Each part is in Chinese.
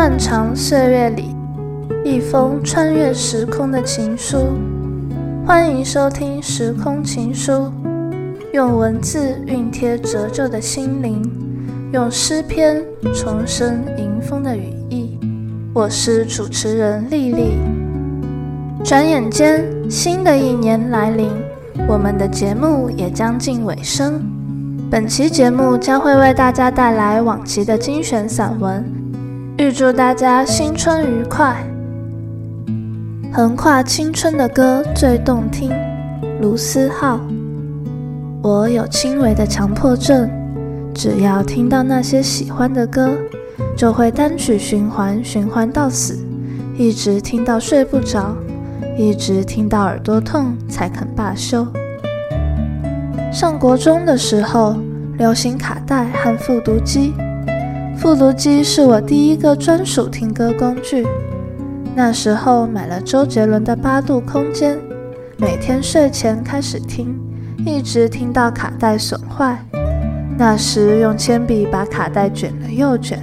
漫长岁月里，一封穿越时空的情书。欢迎收听《时空情书》，用文字熨贴褶皱的心灵，用诗篇重生迎风的羽翼。我是主持人丽丽。转眼间，新的一年来临，我们的节目也将近尾声。本期节目将会为大家带来往期的精选散文，预祝大家新春愉快。横跨青春的歌最动听，卢思浩。我有轻微的强迫症，只要听到那些喜欢的歌，就会单曲循环，循环到死，一直听到睡不着，一直听到耳朵痛才肯罢休。上国中的时候，流行卡带和复读机，复读机是我第一个专属听歌工具。那时候买了周杰伦的《八度空间》，每天睡前开始听，一直听到卡带损坏。那时用铅笔把卡带卷了又卷，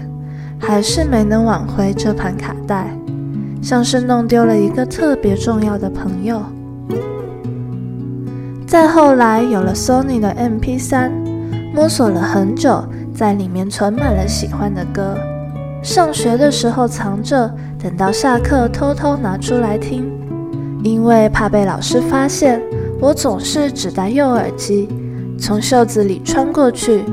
还是没能挽回这盘卡带，像是弄丢了一个特别重要的朋友。再后来有了 Sony 的 MP3，摸索了很久，在里面存满了喜欢的歌。上学的时候藏着，等到下课偷偷拿出来听，因为怕被老师发现，我总是只戴右耳机，从袖子里穿过去，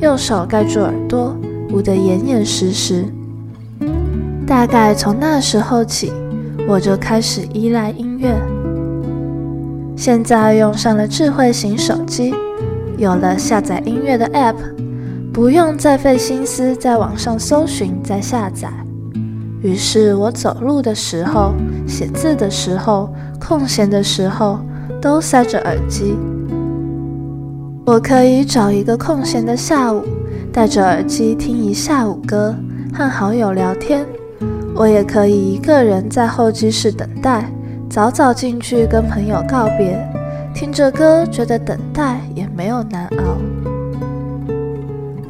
右手盖住耳朵，捂得严严实实。大概从那时候起，我就开始依赖音乐。现在用上了智慧型手机，有了下载音乐的 App。不用再费心思在网上搜寻、再下载。于是我走路的时候、写字的时候、空闲的时候，都塞着耳机。我可以找一个空闲的下午，戴着耳机听一下午歌，和好友聊天。我也可以一个人在候机室等待，早早进去跟朋友告别，听着歌，觉得等待也没有难熬。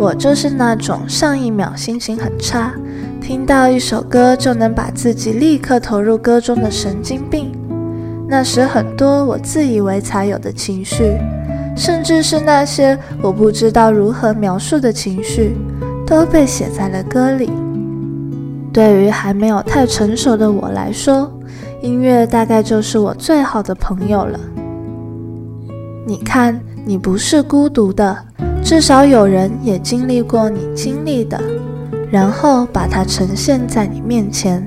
我就是那种上一秒心情很差，听到一首歌就能把自己立刻投入歌中的神经病。那时很多我自以为才有的情绪，甚至是那些我不知道如何描述的情绪，都被写在了歌里。对于还没有太成熟的我来说，音乐大概就是我最好的朋友了。你看，你不是孤独的。至少有人也经历过你经历的，然后把它呈现在你面前。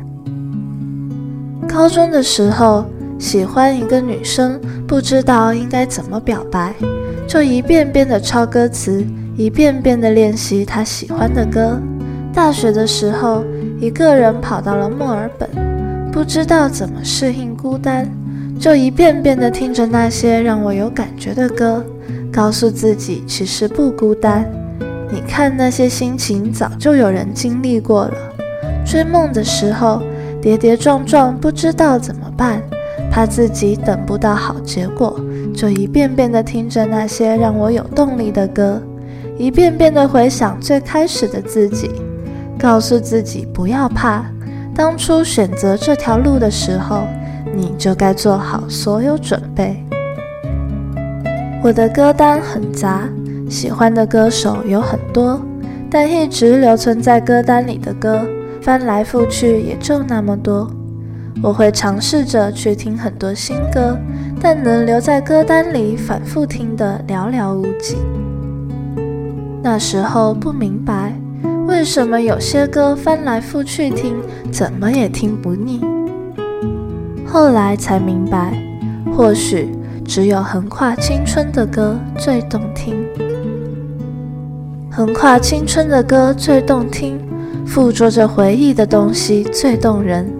高中的时候，喜欢一个女生，不知道应该怎么表白，就一遍遍的抄歌词，一遍遍的练习她喜欢的歌。大学的时候，一个人跑到了墨尔本，不知道怎么适应孤单，就一遍遍的听着那些让我有感觉的歌。告诉自己其实不孤单，你看那些心情早就有人经历过了。追梦的时候跌跌撞撞，不知道怎么办，怕自己等不到好结果，就一遍遍地听着那些让我有动力的歌，一遍遍地回想最开始的自己，告诉自己不要怕，当初选择这条路的时候，你就该做好所有准备。我的歌单很杂，喜欢的歌手有很多，但一直留存在歌单里的歌，翻来覆去也就那么多。我会尝试着去听很多新歌，但能留在歌单里反复听的寥寥无几。那时候不明白，为什么有些歌翻来覆去听，怎么也听不腻。后来才明白，或许。只有横跨青春的歌最动听，横跨青春的歌最动听，附着着回忆的东西最动人，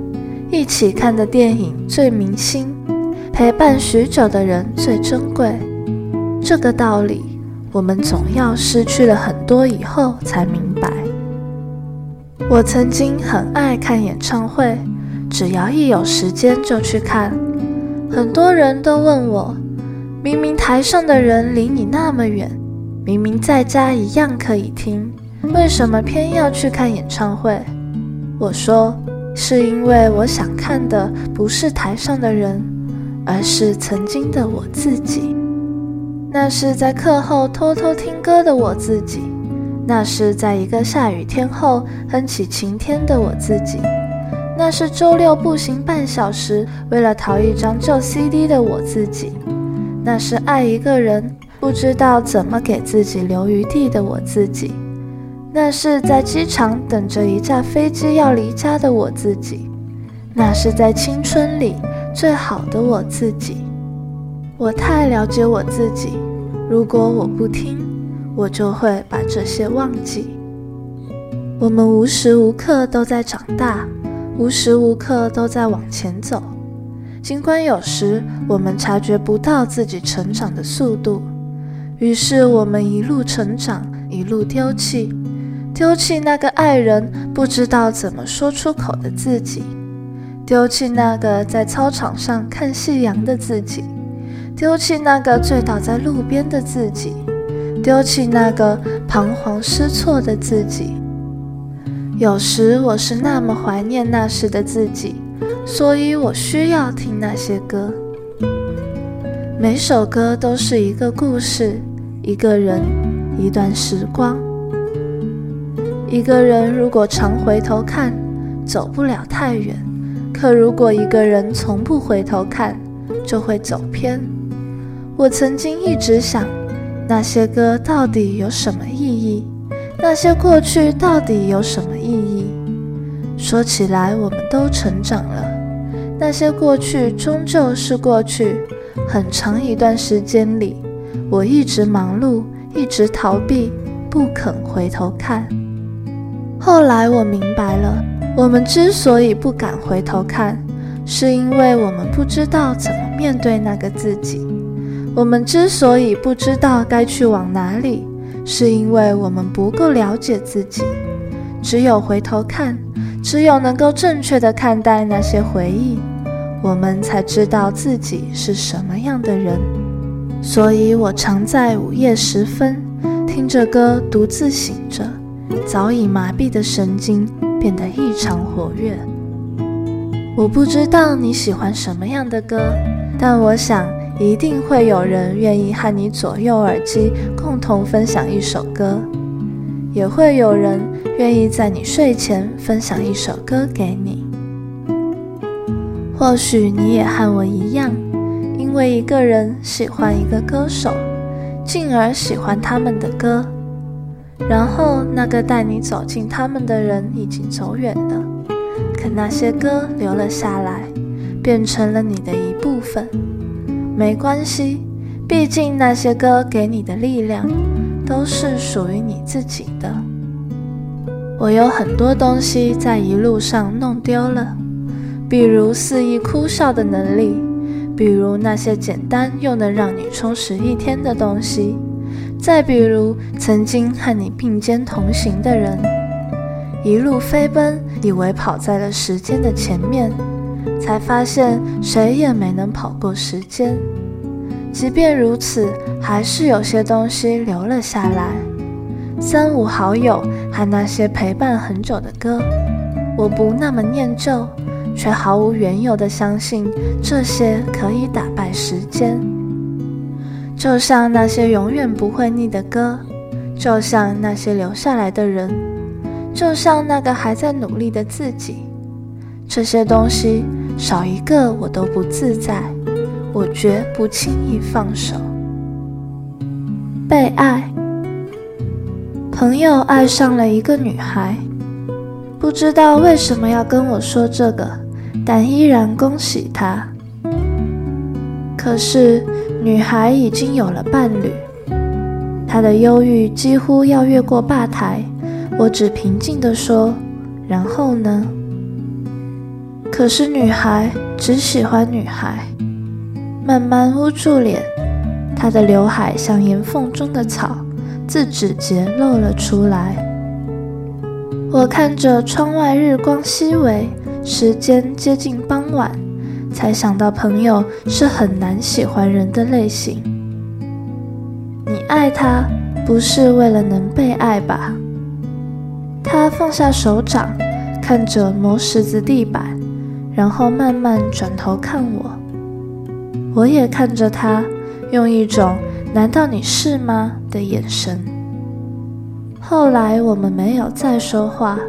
一起看的电影最铭心，陪伴许久的人最珍贵。这个道理，我们总要失去了很多以后才明白。我曾经很爱看演唱会，只要一有时间就去看。很多人都问我，明明台上的人离你那么远，明明在家一样可以听，为什么偏要去看演唱会？我说，是因为我想看的不是台上的人，而是曾经的我自己。那是在课后偷偷听歌的我自己，那是在一个下雨天后哼起晴天的我自己，那是周六步行半小时为了淘一张旧 CD 的我自己，那是爱一个人不知道怎么给自己留余地的我自己。那是在机场等着一架飞机要离家的我自己，那是在青春里最好的我自己。我太了解我自己，如果我不听，我就会把这些忘记。我们无时无刻都在长大，无时无刻都在往前走，尽管有时我们察觉不到自己成长的速度，于是我们一路成长，一路丢弃。丢弃那个爱人不知道怎么说出口的自己，丢弃那个在操场上看夕阳的自己，丢弃那个醉倒在路边的自己，丢弃那个彷徨失措的自己。有时我是那么怀念那时的自己，所以我需要听那些歌。每首歌都是一个故事，一个人，一段时光。一个人如果常回头看，走不了太远；可如果一个人从不回头看，就会走偏。我曾经一直想，那些歌到底有什么意义？那些过去到底有什么意义？说起来，我们都成长了。那些过去终究是过去。很长一段时间里，我一直忙碌，一直逃避，不肯回头看。后来我明白了，我们之所以不敢回头看，是因为我们不知道怎么面对那个自己。我们之所以不知道该去往哪里，是因为我们不够了解自己。只有回头看，只有能够正确的看待那些回忆，我们才知道自己是什么样的人。所以我常在午夜时分，听着歌独自醒着。早已麻痹的神经变得异常活跃。我不知道你喜欢什么样的歌，但我想一定会有人愿意和你左右耳机，共同分享一首歌，也会有人愿意在你睡前分享一首歌给你。或许你也和我一样，因为一个人喜欢一个歌手，进而喜欢他们的歌。然后，那个带你走进他们的人已经走远了，可那些歌留了下来，变成了你的一部分。没关系，毕竟那些歌给你的力量，都是属于你自己的。我有很多东西在一路上弄丢了，比如肆意哭笑的能力，比如那些简单又能让你充实一天的东西。再比如，曾经和你并肩同行的人，一路飞奔，以为跑在了时间的前面，才发现谁也没能跑过时间。即便如此，还是有些东西留了下来。三五好友和那些陪伴很久的歌，我不那么念旧，却毫无缘由地相信这些可以打败时间。就像那些永远不会腻的歌，就像那些留下来的人，就像那个还在努力的自己，这些东西少一个我都不自在，我绝不轻易放手。被爱，朋友爱上了一个女孩，不知道为什么要跟我说这个，但依然恭喜她。可是。女孩已经有了伴侣，她的忧郁几乎要越过吧台。我只平静地说：“然后呢？”可是女孩只喜欢女孩，慢慢捂住脸，她的刘海像岩缝中的草，自指节露了出来。我看着窗外日光熹微，时间接近傍晚。才想到，朋友是很难喜欢人的类型。你爱他，不是为了能被爱吧？他放下手掌，看着磨石子地板，然后慢慢转头看我。我也看着他，用一种“难道你是吗”的眼神。后来我们没有再说话，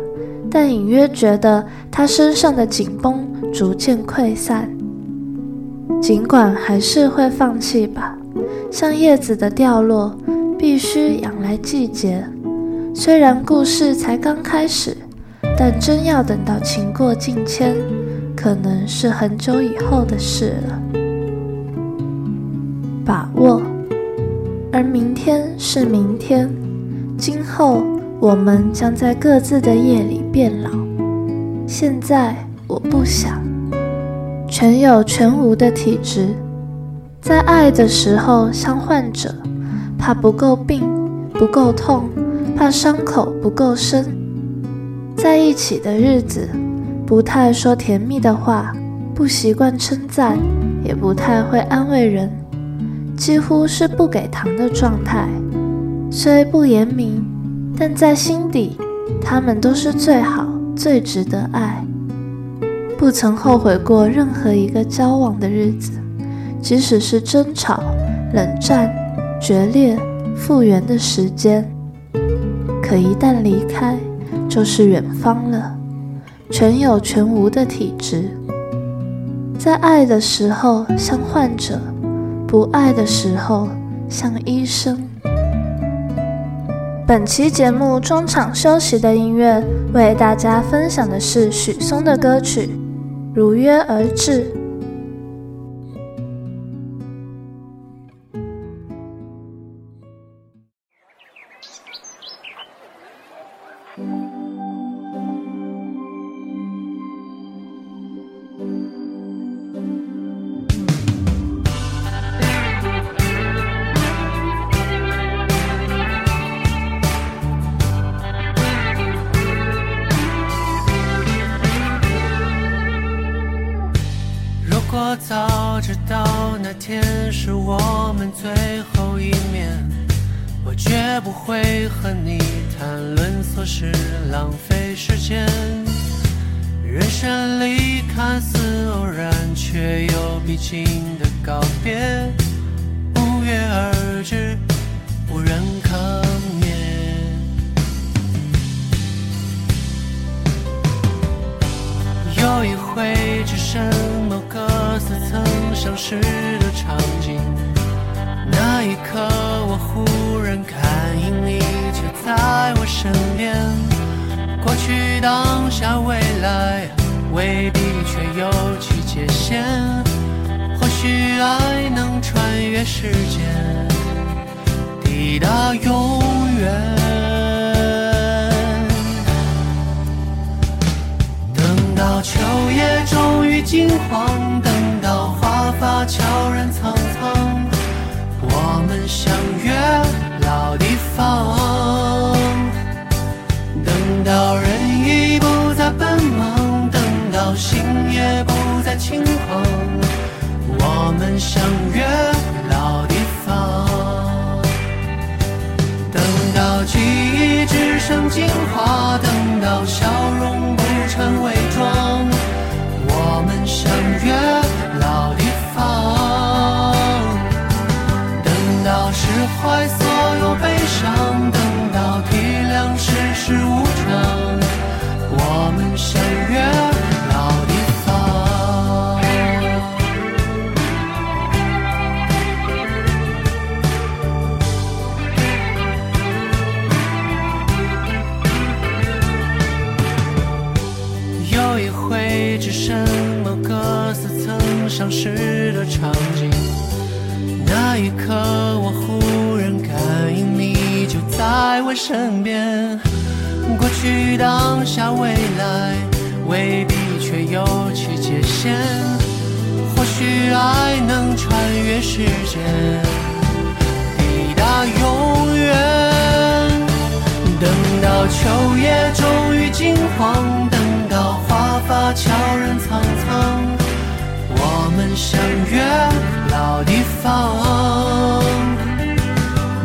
但隐约觉得他身上的紧绷逐渐溃散。尽管还是会放弃吧，像叶子的掉落，必须仰赖季节。虽然故事才刚开始，但真要等到情过境迁，可能是很久以后的事了。把握，而明天是明天，今后我们将在各自的夜里变老。现在我不想。全有全无的体质，在爱的时候像患者，怕不够病，不够痛，怕伤口不够深。在一起的日子，不太说甜蜜的话，不习惯称赞，也不太会安慰人，几乎是不给糖的状态。虽不言明，但在心底，他们都是最好、最值得爱。不曾后悔过任何一个交往的日子，即使是争吵、冷战、决裂、复原的时间。可一旦离开，就是远方了。全有全无的体质，在爱的时候像患者，不爱的时候像医生。本期节目中场休息的音乐，为大家分享的是许嵩的歌曲。如约而至。当下、未来，未必却有其界限。或许爱能穿越时间，抵达永远。等到秋叶终于金黄。等到华发悄然苍苍，我们相约老地方。相约老地方。等到记忆只剩精华，等到笑容不成伪装，我们相约老地方，等到释。怀所有悲伤，相识的场景，那一刻我忽然感应，你就。在我身边，过去、当下、未来，未必却有其界限。或许爱能穿越时间，抵达永远。等到秋叶终于金黄，等到花发悄然苍苍，相约老地方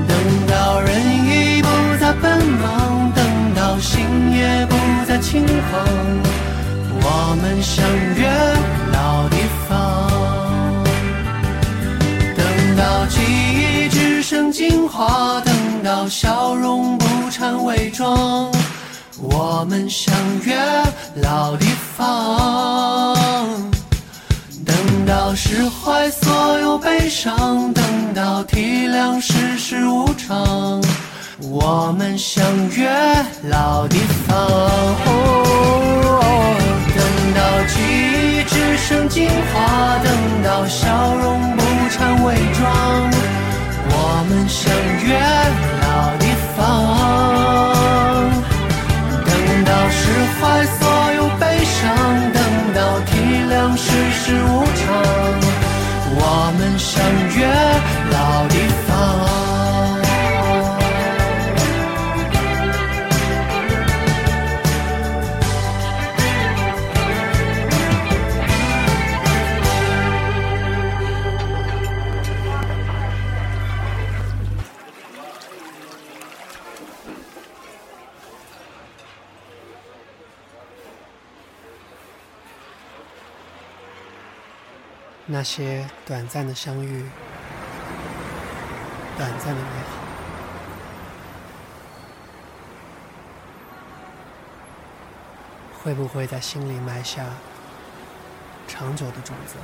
等到人已不再奔忙等到心也不再轻狂我们相约老地方等到记忆只剩精华等到笑容不掺伪装我们相约老地方。释怀所有悲伤，等到体谅世事无常，我们相约老地方。等到记忆只剩精华，等到笑容不掺伪装，我们相约老地方。等到释怀所有悲伤，等到体谅世事无常，我们相约老地方那些短暂的相遇，短暂的美好，会不会在心里埋下长久的种子？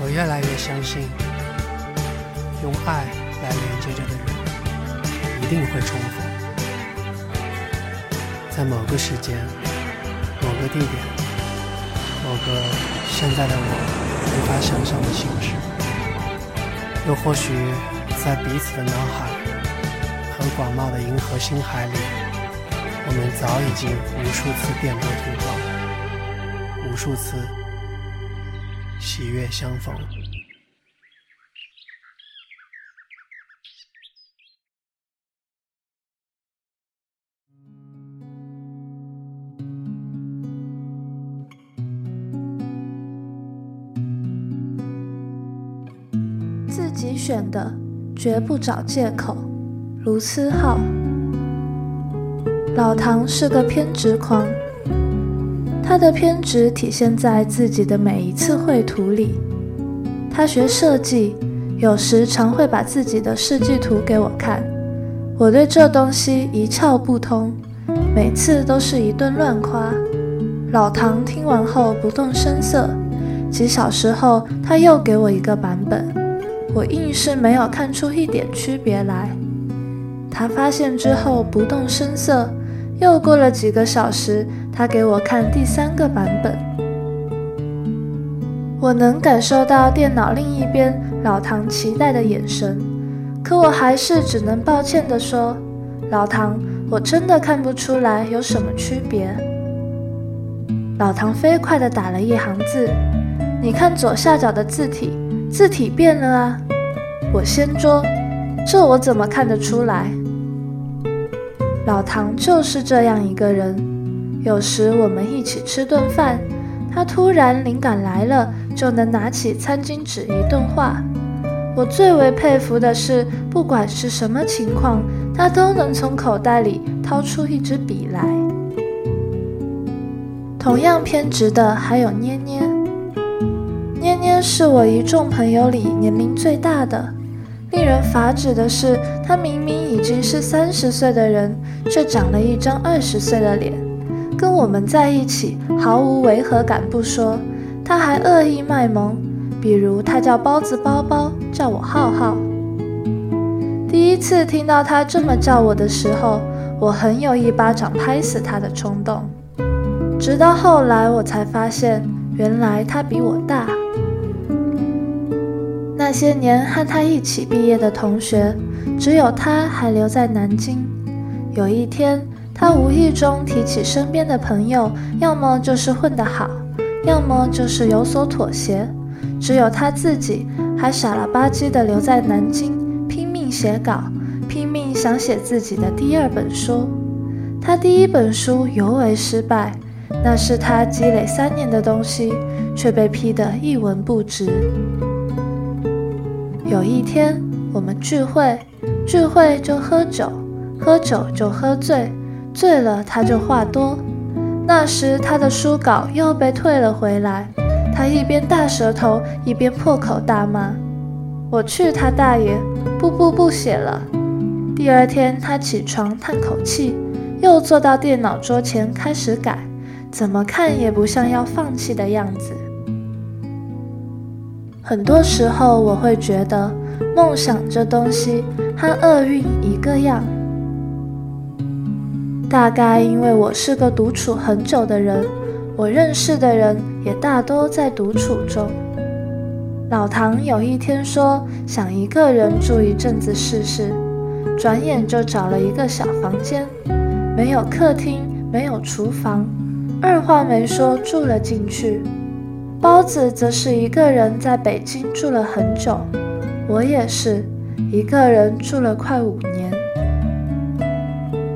我越来越相信，用爱。来连接着的人，一定会重逢，在某个时间、某个地点、某个现在的我无法想象的形式，又或许在彼此的脑海和广袤的银河星海里，我们早已经无数次电波通话，无数次喜悦相逢。选的绝不找借口。卢思浩，老唐是个偏执狂，他的偏执体现在自己的每一次绘图里。他学设计，有时常会把自己的设计图给我看，我对这东西一窍不通，每次都是一顿乱夸。老唐听完后不动声色，几小时后他又给我一个版本。我硬是没有看出一点区别来。他发现之后不动声色。又过了几个小时，他给我看第三个版本。我能感受到电脑另一边老唐期待的眼神，可我还是只能抱歉地说：“老唐，我真的看不出来有什么区别。”老唐飞快地打了一行字：“你看左下角的字体。”字体变了啊！我先说，这我怎么看得出来？老唐就是这样一个人。有时我们一起吃顿饭，他突然灵感来了，就能拿起餐巾纸一顿画。我最为佩服的是，不管是什么情况，他都能从口袋里掏出一支笔来。同样偏执的还有捏捏。是我一众朋友里年龄最大的。令人发指的是，他明明已经是三十岁的人，却长了一张二十岁的脸。跟我们在一起毫无违和感不说，他还恶意卖萌。比如他叫包子包包，叫我浩浩。第一次听到他这么叫我的时候，我很有一巴掌拍死他的冲动。直到后来，我才发现，原来他比我大。那些年和他一起毕业的同学，只有他还留在南京。有一天，他无意中提起身边的朋友，要么就是混得好，要么就是有所妥协，只有他自己还傻了吧唧地留在南京，拼命写稿，拼命想写自己的第二本书。他第一本书尤为失败，那是他积累三年的东西，却被批得一文不值。有一天，我们聚会，聚会就喝酒，喝酒就喝醉，醉了他就话多。那时他的书稿又被退了回来，他一边大舌头，一边破口大骂：“我去他大爷！不不不写了！”第二天，他起床叹口气，又坐到电脑桌前开始改，怎么看也不像要放弃的样子。很多时候，我会觉得梦想这东西和厄运一个样。大概因为我是个独处很久的人，我认识的人也大多在独处中。老唐有一天说想一个人住一阵子试试，转眼就找了一个小房间，没有客厅，没有厨房，二话没说住了进去。包子则是一个人在北京住了很久，我也是一个人住了快五年。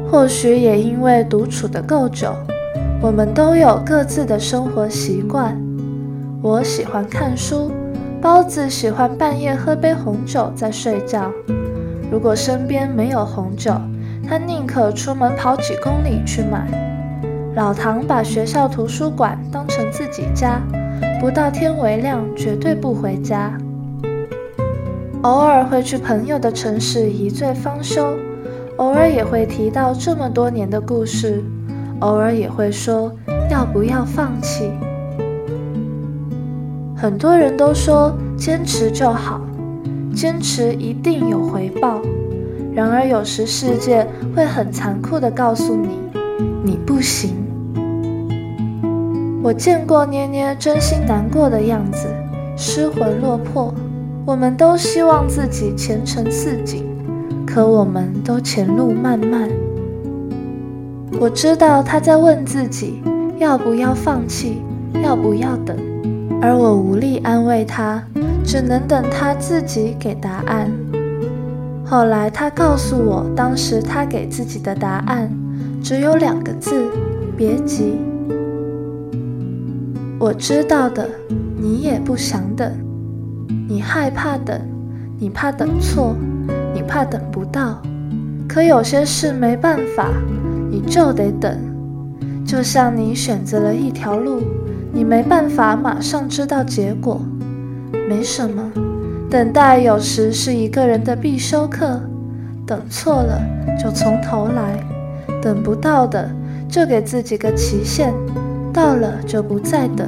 或许也因为独处的够久，我们都有各自的生活习惯。我喜欢看书，包子喜欢半夜喝杯红酒再睡觉。如果身边没有红酒，他宁可出门跑几公里去买。老唐把学校图书馆当成自己家，不到天微亮绝对不回家。偶尔会去朋友的城市一醉方休。偶尔也会提到这么多年的故事，偶尔也会说要不要放弃。很多人都说坚持就好，坚持一定有回报。然而有时世界会很残酷地告诉你，你不行。我见过捏捏真心难过的样子，失魂落魄。我们都希望自己前程似锦。可我们都前路漫漫，我知道他在问自己要不要放弃，要不要等，而我无力安慰他，只能等他自己给答案。后来他告诉我，当时他给自己的答案只有两个字：别急。我知道的，你也不想等，你害怕等，你怕等错。你怕等不到，可有些事没办法，你就得等。就像你选择了一条路，你没办法马上知道结果。没什么，等待有时是一个人的必修课。等错了就从头来，等不到的就给自己个期限，到了就不再等。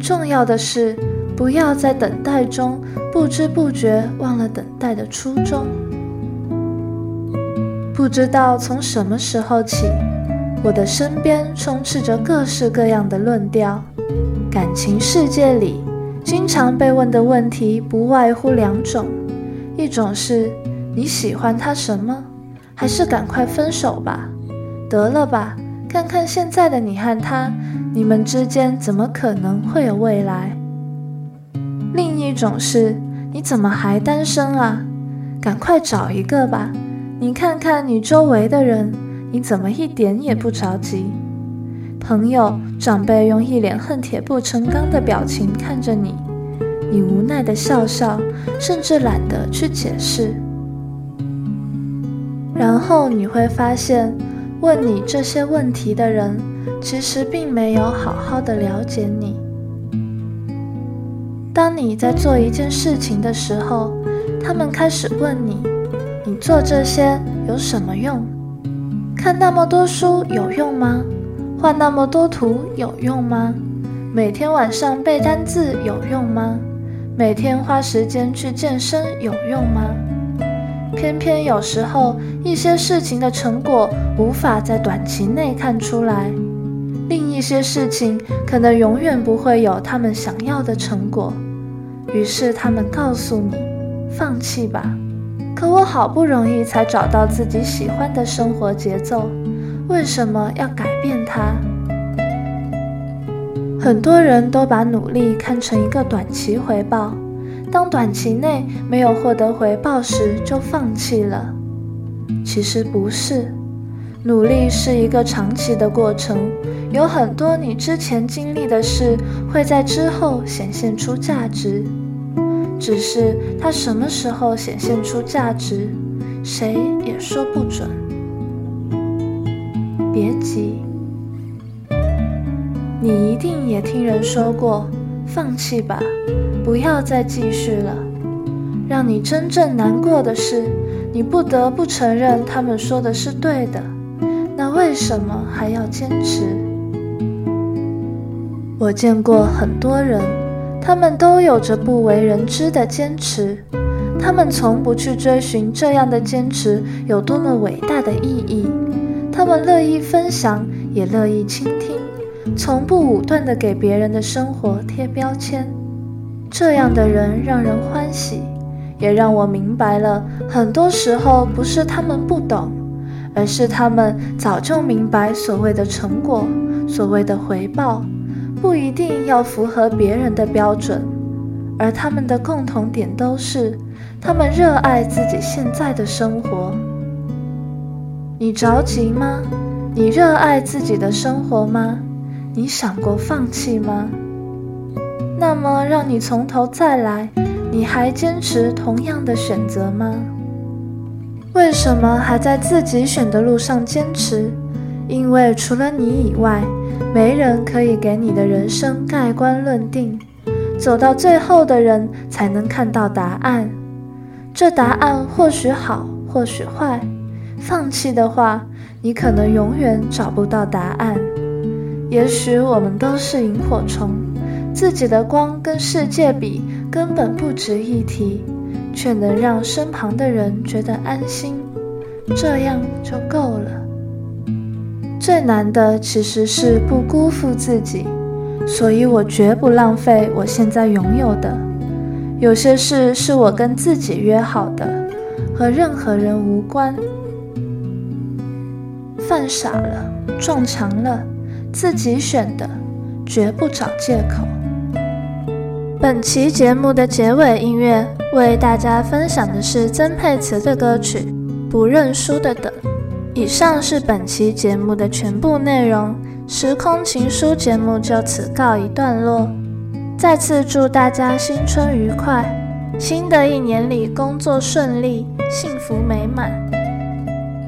重要的是，不要在等待中不知不觉忘了等待的初衷。不知道从什么时候起，我的身边充斥着各式各样的论调。感情世界里，经常被问的问题不外乎两种：一种是你喜欢他什么，还是赶快分手吧，得了吧，看看现在的你和他，你们之间怎么可能会有未来？另一种是你怎么还单身啊？赶快找一个吧。你看看你周围的人，你怎么一点也不着急？朋友、长辈用一脸恨铁不成钢的表情看着你，你无奈的笑笑，甚至懒得去解释。然后你会发现，问你这些问题的人，其实并没有好好的了解你。当你在做一件事情的时候，他们开始问你。你做这些有什么用？看那么多书有用吗？画那么多图有用吗？每天晚上背单字有用吗？每天花时间去健身有用吗？偏偏有时候一些事情的成果无法在短期内看出来，另一些事情可能永远不会有他们想要的成果，于是他们告诉你：放弃吧。可我好不容易才找到自己喜欢的生活节奏，为什么要改变它？很多人都把努力看成一个短期回报，当短期内没有获得回报时就放弃了。其实不是，努力是一个长期的过程，有很多你之前经历的事会在之后显现出价值。只是它什么时候显现出价值，谁也说不准。别急，你一定也听人说过，放弃吧，不要再继续了。让你真正难过的是，你不得不承认他们说的是对的。那为什么还要坚持？我见过很多人，他们都有着不为人知的坚持。他们从不去追寻这样的坚持有多么伟大的意义，他们乐意分享，也乐意倾听，从不武断地给别人的生活贴标签。这样的人让人欢喜，也让我明白了，很多时候不是他们不懂，而是他们早就明白所谓的成果，所谓的回报，不一定要符合别人的标准，而他们的共同点都是。他们热爱自己现在的生活。你着急吗？你热爱自己的生活吗？你想过放弃吗？那么，让你从头再来，你还坚持同样的选择吗？为什么还在自己选的路上坚持？因为除了你以外，没人可以给你的人生盖棺论定。走到最后的人才能看到答案。这答案或许好，或许坏。放弃的话，你可能永远找不到答案。也许我们都是萤火虫，自己的光跟世界比根本不值一提，却能让身旁的人觉得安心，这样就够了。最难的其实是不辜负自己，所以我绝不浪费我现在拥有的。有些事是我跟自己约好的，和任何人无关。犯傻了，撞墙了，自己选的，绝不找借口。本期节目的结尾音乐为大家分享的是曾沛慈的歌曲《不认输的等》。以上是本期节目的全部内容，时空情书节目就此告一段落。再次祝大家新春愉快，新的一年里工作顺利，幸福美满。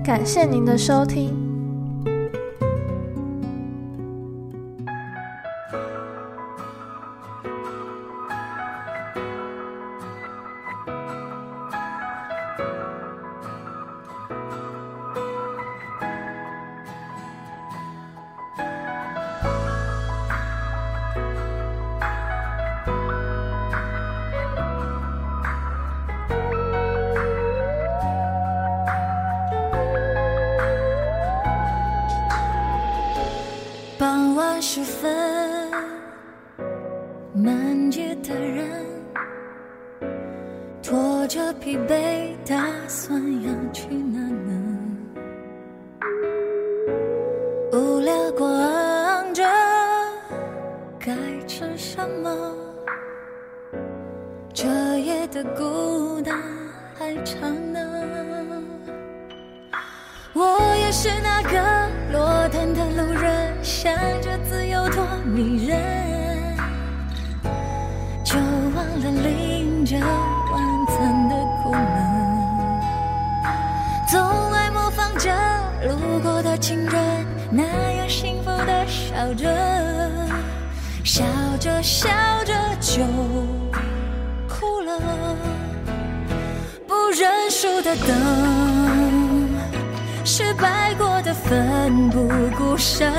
感谢您的收听。就哭了。不认输的等，失败过的奋不顾身。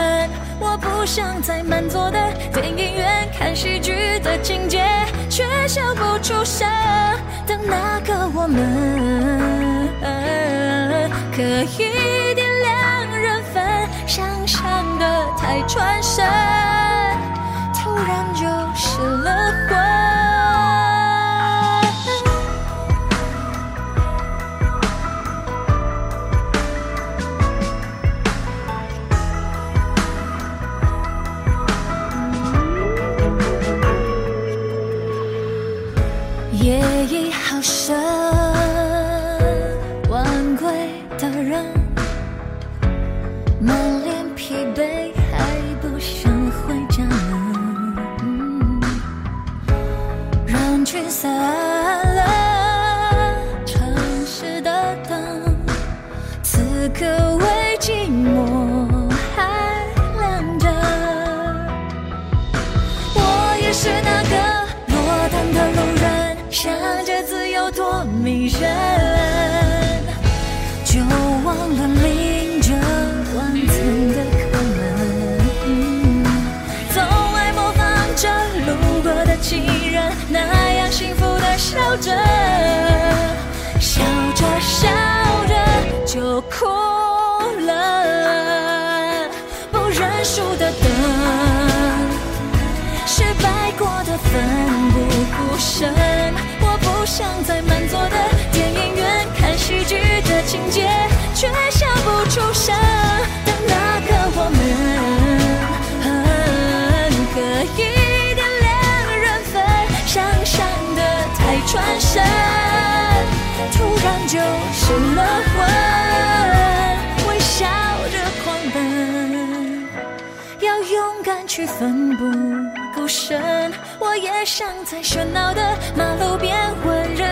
我不想在满座的电影院看喜剧的情节，却笑不出声。等那个我们可以点亮人分，想象的太传神，突然就失了魂。聚散着，笑着笑着就哭了。不认输的等，失败过的奋不顾身。我不想再转身，突然就失了魂，微笑着狂奔，要勇敢去奋不顾身。我也想在喧闹的马路边温柔。